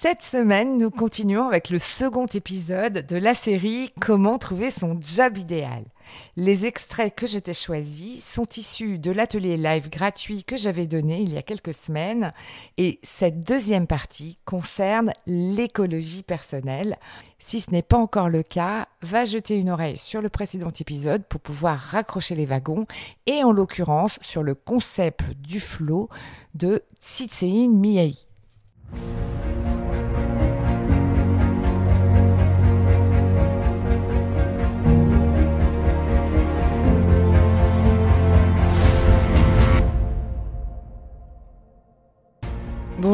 Cette semaine, nous continuons avec le second épisode de la série Comment trouver son job idéal. Les extraits que je t'ai choisis sont issus de l'atelier live gratuit que j'avais donné il y a quelques semaines et cette deuxième partie concerne l'écologie personnelle. Si ce n'est pas encore le cas, va jeter une oreille sur le précédent épisode pour pouvoir raccrocher les wagons et en l'occurrence sur le concept du flow de Tsitsein Miyai.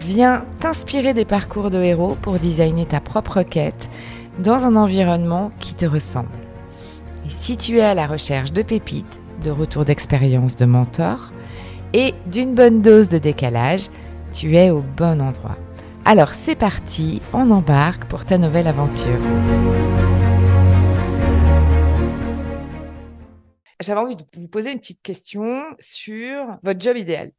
Viens t'inspirer des parcours de héros pour designer ta propre quête dans un environnement qui te ressemble. Et si tu es à la recherche de pépites, de retours d'expérience de mentors et d'une bonne dose de décalage, tu es au bon endroit. Alors c'est parti, on embarque pour ta nouvelle aventure. J'avais envie de vous poser une petite question sur votre job idéal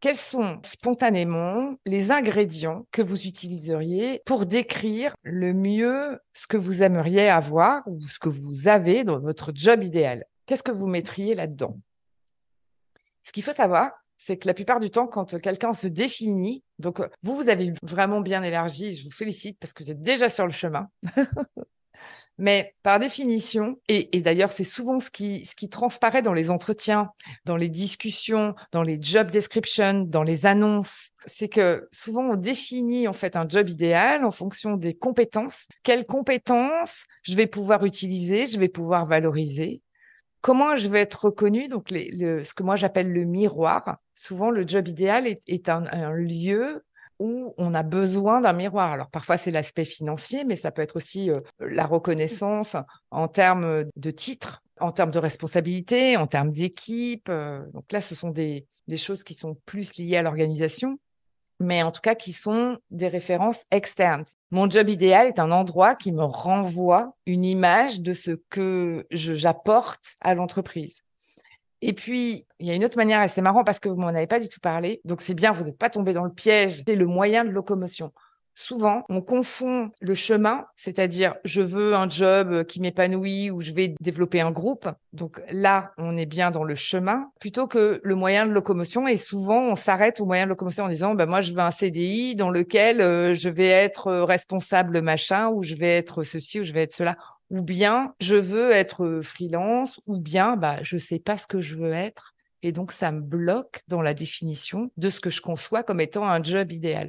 quels sont spontanément les ingrédients que vous utiliseriez pour décrire le mieux ce que vous aimeriez avoir ou ce que vous avez dans votre job idéal? Qu'est-ce que vous mettriez là-dedans? Ce qu'il faut savoir, c'est que la plupart du temps, quand quelqu'un se définit, donc vous, vous avez vraiment bien élargi, je vous félicite parce que vous êtes déjà sur le chemin. Mais par définition, et, d'ailleurs c'est souvent ce qui, transparaît dans les entretiens, dans les discussions, dans les job descriptions, dans les annonces, c'est que souvent on définit en fait un job idéal en fonction des compétences. Quelles compétences je vais pouvoir utiliser, je vais pouvoir valoriser? Comment je vais être reconnu Donc ce que moi j'appelle le miroir. Souvent le job idéal est, un lieu où on a besoin d'un miroir. Alors parfois c'est l'aspect financier, mais ça peut être aussi euh, la reconnaissance en termes de titres, en termes de responsabilité, en termes d'équipe. Euh. donc là, ce sont des, des choses qui sont plus liées à l'organisation, mais en tout cas qui sont des références externes. Mon job idéal est un endroit qui me renvoie une image de ce que j'apporte à l'entreprise. Et puis, il y a une autre manière, et c'est marrant parce que vous m'en avez pas du tout parlé, donc c'est bien, vous n'êtes pas tombé dans le piège, c'est le moyen de locomotion. Souvent, on confond le chemin, c'est-à-dire je veux un job qui m'épanouit ou je vais développer un groupe. Donc là, on est bien dans le chemin plutôt que le moyen de locomotion. Et souvent, on s'arrête au moyen de locomotion en disant, ben moi, je veux un CDI dans lequel euh, je vais être responsable machin ou je vais être ceci ou je vais être cela ou bien je veux être freelance, ou bien bah, je ne sais pas ce que je veux être. Et donc, ça me bloque dans la définition de ce que je conçois comme étant un job idéal.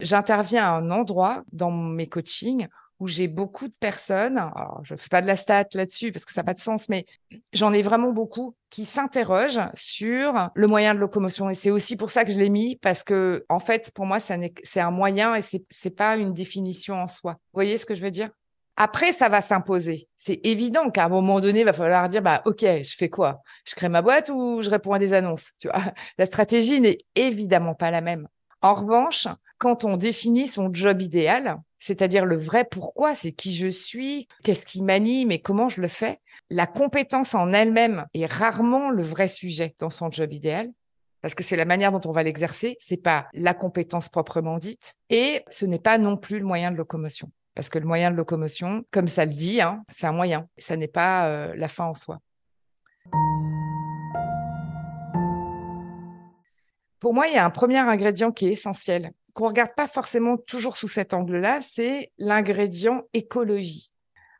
J'interviens à un endroit dans mes coachings où j'ai beaucoup de personnes, alors je ne fais pas de la stat là-dessus parce que ça n'a pas de sens, mais j'en ai vraiment beaucoup qui s'interrogent sur le moyen de locomotion. Et c'est aussi pour ça que je l'ai mis parce que, en fait, pour moi, c'est un moyen et ce n'est pas une définition en soi. Vous voyez ce que je veux dire? Après, ça va s'imposer. C'est évident qu'à un moment donné, il va falloir dire, bah, OK, je fais quoi? Je crée ma boîte ou je réponds à des annonces? Tu vois, la stratégie n'est évidemment pas la même. En revanche, quand on définit son job idéal, c'est-à-dire le vrai pourquoi, c'est qui je suis, qu'est-ce qui m'anime et comment je le fais, la compétence en elle-même est rarement le vrai sujet dans son job idéal parce que c'est la manière dont on va l'exercer, c'est pas la compétence proprement dite, et ce n'est pas non plus le moyen de locomotion. Parce que le moyen de locomotion, comme ça le dit, hein, c'est un moyen. Ça n'est pas euh, la fin en soi. Pour moi, il y a un premier ingrédient qui est essentiel, qu'on ne regarde pas forcément toujours sous cet angle-là, c'est l'ingrédient écologie.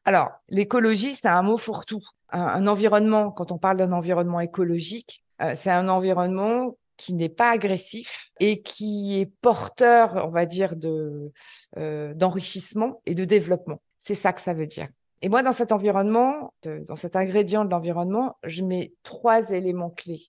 Alors, l'écologie, c'est un mot fourre-tout. Un, environnement, quand on parle d'un environnement écologique, euh, c'est un environnement qui n'est pas agressif et qui est porteur, on va dire, de euh, d'enrichissement et de développement. C'est ça que ça veut dire. Et moi, dans cet environnement, dans cet ingrédient de l'environnement, je mets trois éléments clés.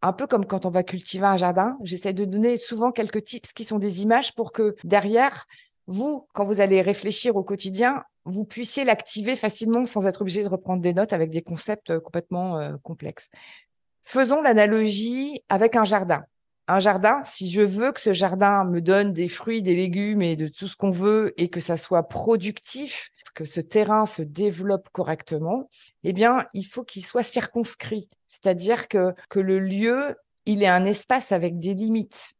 Un peu comme quand on va cultiver un jardin, j'essaie de donner souvent quelques tips qui sont des images pour que derrière, vous, quand vous allez réfléchir au quotidien, vous puissiez l'activer facilement sans être obligé de reprendre des notes avec des concepts euh, complètement euh, complexes. Faisons l'analogie avec un jardin. Un jardin, si je veux que ce jardin me donne des fruits, des légumes et de tout ce qu'on veut et que ça soit productif, que ce terrain se développe correctement, eh bien, il faut qu'il soit circonscrit. C'est-à-dire que, le lieu, il est un espace avec des limites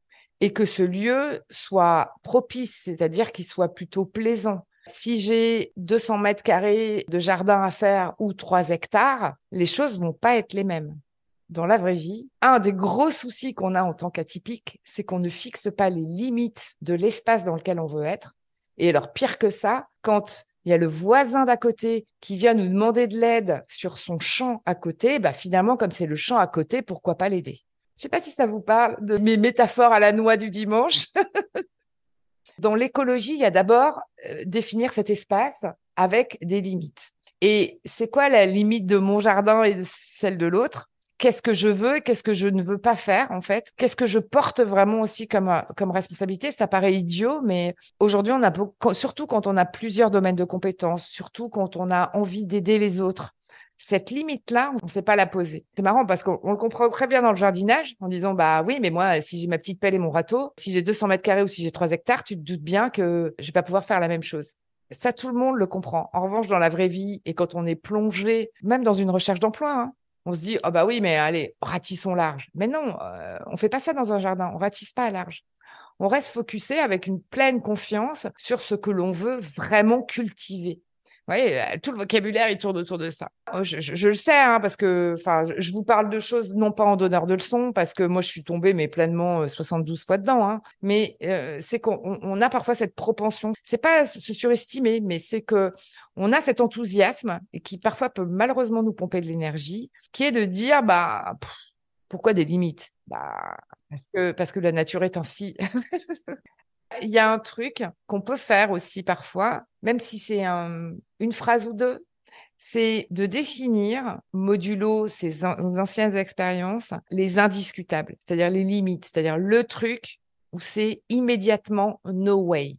et que ce lieu soit propice, c'est-à-dire qu'il soit plutôt plaisant. Si j'ai 200 mètres carrés de jardin à faire ou 3 hectares, les choses vont pas être les mêmes. Dans la vraie vie, un des gros soucis qu'on a en tant qu'atypique, c'est qu'on ne fixe pas les limites de l'espace dans lequel on veut être. Et alors, pire que ça, quand il y a le voisin d'à côté qui vient nous demander de l'aide sur son champ à côté, bah finalement, comme c'est le champ à côté, pourquoi pas l'aider? Je ne sais pas si ça vous parle de mes métaphores à la noix du dimanche. Dans l'écologie, il y a d'abord euh, définir cet espace avec des limites. Et c'est quoi la limite de mon jardin et de celle de l'autre? Qu'est-ce que je veux et qu'est-ce que je ne veux pas faire en fait Qu'est-ce que je porte vraiment aussi comme euh, comme responsabilité? Ça paraît idiot, mais aujourd'hui on a surtout quand on a plusieurs domaines de compétences, surtout quand on a envie d'aider les autres, cette limite-là, on ne sait pas la poser. C'est marrant parce qu'on le comprend très bien dans le jardinage en disant bah oui, mais moi, si j'ai ma petite pelle et mon râteau, si j'ai 200 mètres carrés ou si j'ai 3 hectares, tu te doutes bien que je vais pas pouvoir faire la même chose. Ça, tout le monde le comprend. En revanche, dans la vraie vie et quand on est plongé, même dans une recherche d'emploi, hein, on se dit oh bah oui, mais allez, ratissons large. Mais non, euh, on fait pas ça dans un jardin. On ratisse pas large. On reste focusé avec une pleine confiance sur ce que l'on veut vraiment cultiver. Oui, euh, tout le vocabulaire, il tourne autour de ça. Oh, je, le sais, hein, parce que je vous parle de choses non pas en donneur de leçons, parce que moi, je suis tombée, mais pleinement 72 euh, fois dedans. Hein. Mais euh, c'est qu'on a parfois cette propension. C'est pas se surestimer, mais c'est que on a cet enthousiasme et qui parfois peut malheureusement nous pomper de l'énergie, qui est de dire, bah, pourquoi des limites? Bah, parce que, parce que la nature est ainsi. Il y a un truc qu'on peut faire aussi parfois, même si c'est une phrase ou deux, c'est de définir, modulo ses anciennes expériences, les indiscutables, c'est-à-dire les limites, c'est-à-dire le truc où c'est immédiatement no way.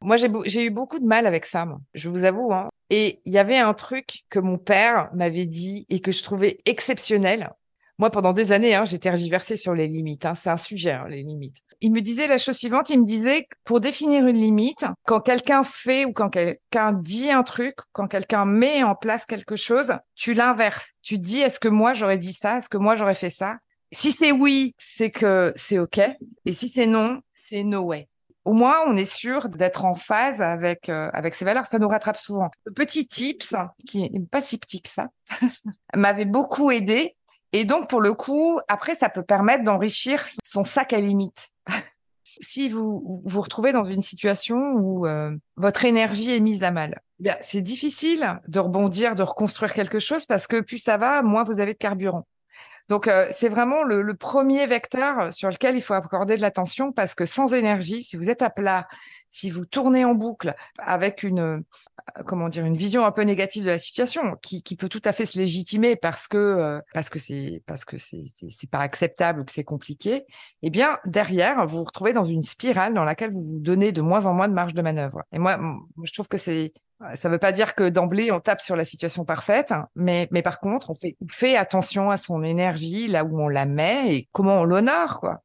Moi, j'ai eu beaucoup de mal avec ça, je vous avoue. Hein. Et il y avait un truc que mon père m'avait dit et que je trouvais exceptionnel. Moi, pendant des années, hein, j'ai tergiversé sur les limites. Hein. C'est un sujet, hein, les limites. Il me disait la chose suivante, il me disait pour définir une limite, quand quelqu'un fait ou quand quelqu'un dit un truc, quand quelqu'un met en place quelque chose, tu l'inverses. Tu dis, est-ce que moi j'aurais dit ça? Est-ce que moi j'aurais fait ça? Si c'est oui, c'est que c'est OK. Et si c'est non, c'est no way au moins on est sûr d'être en phase avec euh, avec ces valeurs. Ça nous rattrape souvent. Petit tips qui est pas si petit que ça m'avait beaucoup aidé et donc, pour le coup, après, ça peut permettre d'enrichir son sac à limite. si vous vous retrouvez dans une situation où euh, votre énergie est mise à mal, eh c'est difficile de rebondir, de reconstruire quelque chose parce que plus ça va, moins vous avez de carburant. Donc, euh, c'est vraiment le, premier vecteur sur lequel il faut accorder de l'attention parce que sans énergie, si vous êtes à plat, si vous tournez en boucle avec une, euh, comment dire, une vision un peu négative de la situation, qui, peut tout à fait se légitimer parce que euh, parce que c'est parce que c'est pas acceptable ou que c'est compliqué, eh bien derrière, vous vous retrouvez dans une spirale dans laquelle vous vous donnez de moins en moins de marge de manœuvre. Et moi, je trouve que c'est ça ne veut pas dire que d'emblée on tape sur la situation parfaite, mais, mais par contre on fait, attention à son énergie, là où on la met et comment on l'honore, quoi.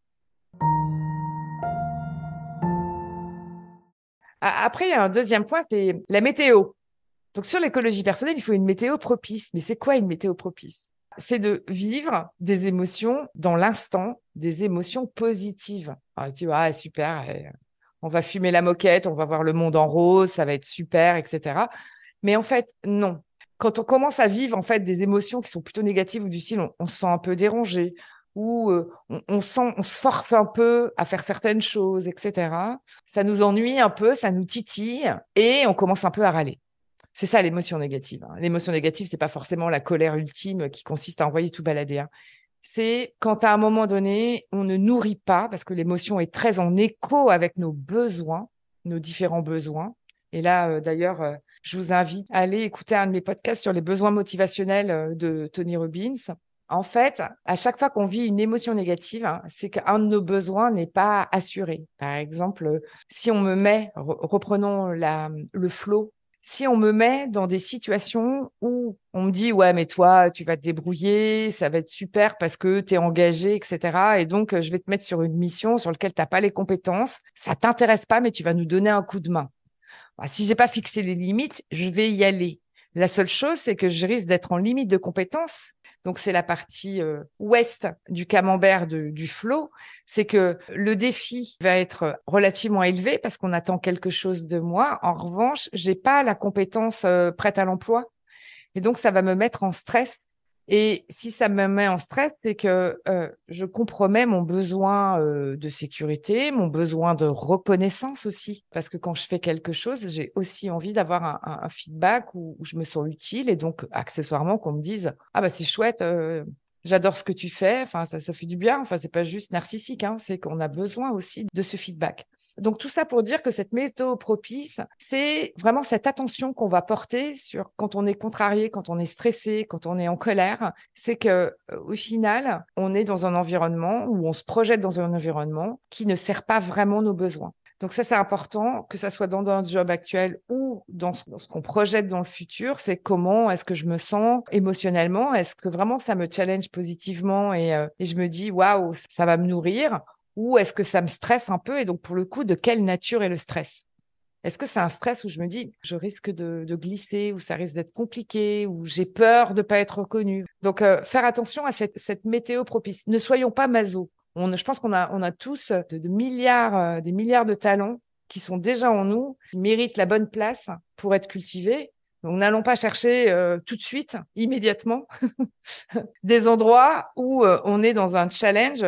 Après, il y a un deuxième point, c'est la météo. Donc sur l'écologie personnelle, il faut une météo propice. Mais c'est quoi une météo propice? C'est de vivre des émotions dans l'instant, des émotions positives. Alors, tu vois, ah, super, on va fumer la moquette, on va voir le monde en rose, ça va être super, etc. Mais en fait, non. Quand on commence à vivre en fait des émotions qui sont plutôt négatives ou du style, on, se sent un peu dérangé ou euh, on, se force un peu à faire certaines choses, etc. Ça nous ennuie un peu, ça nous titille et on commence un peu à râler. C'est ça l'émotion négative. Hein. L'émotion négative, c'est pas forcément la colère ultime qui consiste à envoyer tout balader. C'est quand à un moment donné, on ne nourrit pas, parce que l'émotion est très en écho avec nos besoins, nos différents besoins. Et là, euh, d'ailleurs, euh, je vous invite à aller écouter un de mes podcasts sur les besoins motivationnels euh, de Tony Robbins. En fait, à chaque fois qu'on vit une émotion négative, hein, c'est qu'un de nos besoins n'est pas assuré. Par exemple, si on me met, reprenons la, le flot, si on me met dans des situations où on me dit ouais mais toi tu vas te débrouiller, ça va être super parce que tu es engagé, etc. Et donc je vais te mettre sur une mission sur laquelle tu n'as pas les compétences, ça t'intéresse pas mais tu vas nous donner un coup de main. Bah, si j'ai pas fixé les limites, je vais y aller. La seule chose, c'est que je risque d'être en limite de compétences donc c'est la partie euh, ouest du camembert du flot, c'est que le défi va être relativement élevé parce qu'on attend quelque chose de moi. En revanche, j'ai pas la compétence euh, prête à l'emploi. Et donc, ça va me mettre en stress et si ça me met en stress, c'est que euh, je compromets mon besoin euh, de sécurité, mon besoin de reconnaissance aussi. Parce que quand je fais quelque chose, j'ai aussi envie d'avoir un, feedback où, je me sens utile et donc accessoirement qu'on me dise Ah bah c'est chouette, euh, j'adore ce que tu fais. Enfin, ça, ça fait du bien. Enfin, c'est pas juste narcissique, hein, c'est qu'on a besoin aussi de ce feedback. Donc tout ça pour dire que cette météo propice, c'est vraiment cette attention qu'on va porter sur quand on est contrarié, quand on est stressé, quand on est en colère, c'est que euh, au final, on est dans un environnement où on se projette dans un environnement qui ne sert pas vraiment nos besoins. Donc ça, c'est important, que ça soit dans notre job actuel ou dans ce qu'on projette dans le futur, c'est comment est-ce que je me sens émotionnellement, est-ce que vraiment ça me challenge positivement et, euh, et je me dis, waouh, ça va me nourrir, ou est-ce que ça me stresse un peu Et donc, pour le coup, de quelle nature est le stress? Est-ce que c'est un stress où je me dis, je risque de, glisser, ou ça risque d'être compliqué, ou j'ai peur de ne pas être reconnu Donc, euh, faire attention à cette, météo propice. Ne soyons pas maso. On, je pense qu'on a, on a tous de, milliards, euh, des milliards de talents qui sont déjà en nous, qui méritent la bonne place pour être cultivés. Donc, n'allons pas chercher euh, tout de suite, immédiatement, des endroits où on est dans un challenge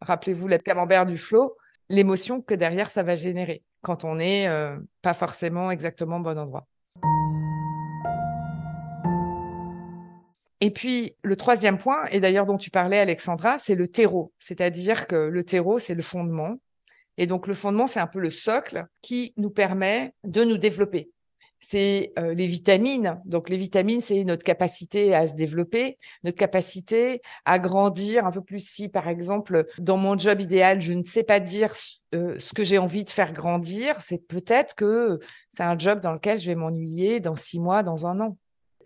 rappelez-vous le camembert du flot, l'émotion que derrière ça va générer quand on n'est euh, pas forcément exactement au bon endroit. Et puis, le troisième point, et d'ailleurs dont tu parlais, Alexandra, c'est le terreau. C'est-à-dire que le terreau, c'est le fondement. Et donc, le fondement, c'est un peu le socle qui nous permet de nous développer c'est euh, les vitamines. Donc les vitamines, c'est notre capacité à se développer, notre capacité à grandir un peu plus. Si par exemple, dans mon job idéal, je ne sais pas dire euh, ce que j'ai envie de faire grandir, c'est peut-être que c'est un job dans lequel je vais m'ennuyer dans six mois, dans un an.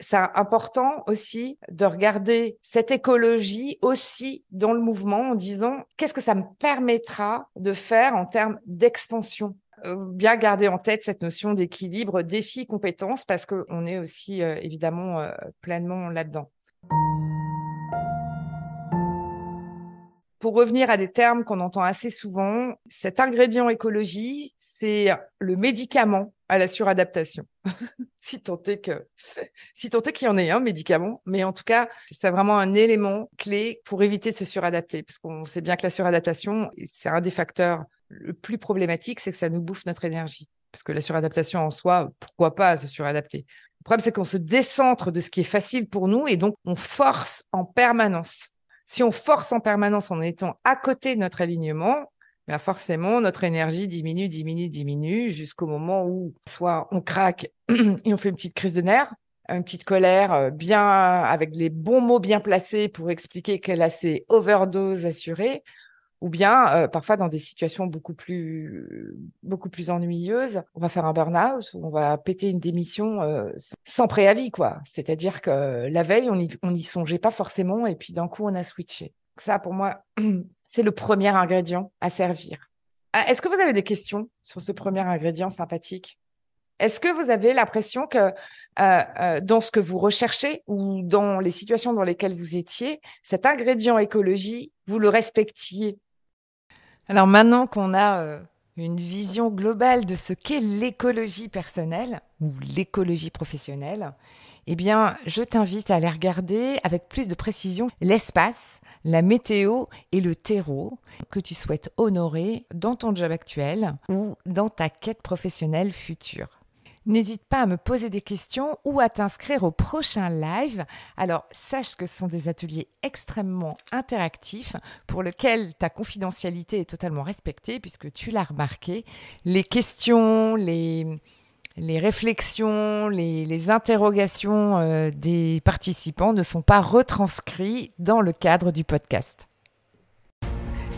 C'est important aussi de regarder cette écologie aussi dans le mouvement en disant qu'est-ce que ça me permettra de faire en termes d'expansion? Bien garder en tête cette notion d'équilibre défi-compétence parce qu'on est aussi euh, évidemment euh, pleinement là-dedans. Pour revenir à des termes qu'on entend assez souvent, cet ingrédient écologie, c'est le médicament à la suradaptation. si tant est que, si tant est qu'il y en ait un médicament, mais en tout cas, c'est vraiment un élément clé pour éviter de se suradapter, parce qu'on sait bien que la suradaptation, c'est un des facteurs le plus problématique, c'est que ça nous bouffe notre énergie. Parce que la suradaptation en soi, pourquoi pas se suradapter? Le problème, c'est qu'on se décentre de ce qui est facile pour nous et donc on force en permanence. Si on force en permanence en étant à côté de notre alignement, ben forcément, notre énergie diminue, diminue, diminue jusqu'au moment où soit on craque et on fait une petite crise de nerfs, une petite colère euh, bien avec les bons mots bien placés pour expliquer qu'elle a ses overdoses assurées, ou bien euh, parfois dans des situations beaucoup plus beaucoup plus ennuyeuses, on va faire un burn-out, on va péter une démission euh, sans préavis quoi. C'est-à-dire que la veille on n'y songeait pas forcément et puis d'un coup on a switché. Ça pour moi c'est le premier ingrédient à servir. Ah, est-ce que vous avez des questions sur ce premier ingrédient sympathique? Est-ce que vous avez l'impression que euh, dans ce que vous recherchez ou dans les situations dans lesquelles vous étiez, cet ingrédient écologie, vous le respectiez? Alors maintenant qu'on a euh, une vision globale de ce qu'est l'écologie personnelle ou l'écologie professionnelle, eh bien, je t'invite à aller regarder avec plus de précision l'espace, la météo et le terreau que tu souhaites honorer dans ton job actuel ou dans ta quête professionnelle future. N'hésite pas à me poser des questions ou à t'inscrire au prochain live. Alors, sache que ce sont des ateliers extrêmement interactifs pour lesquels ta confidentialité est totalement respectée puisque tu l'as remarqué. Les questions, les, réflexions, les, interrogations euh, des participants ne sont pas retranscrits dans le cadre du podcast.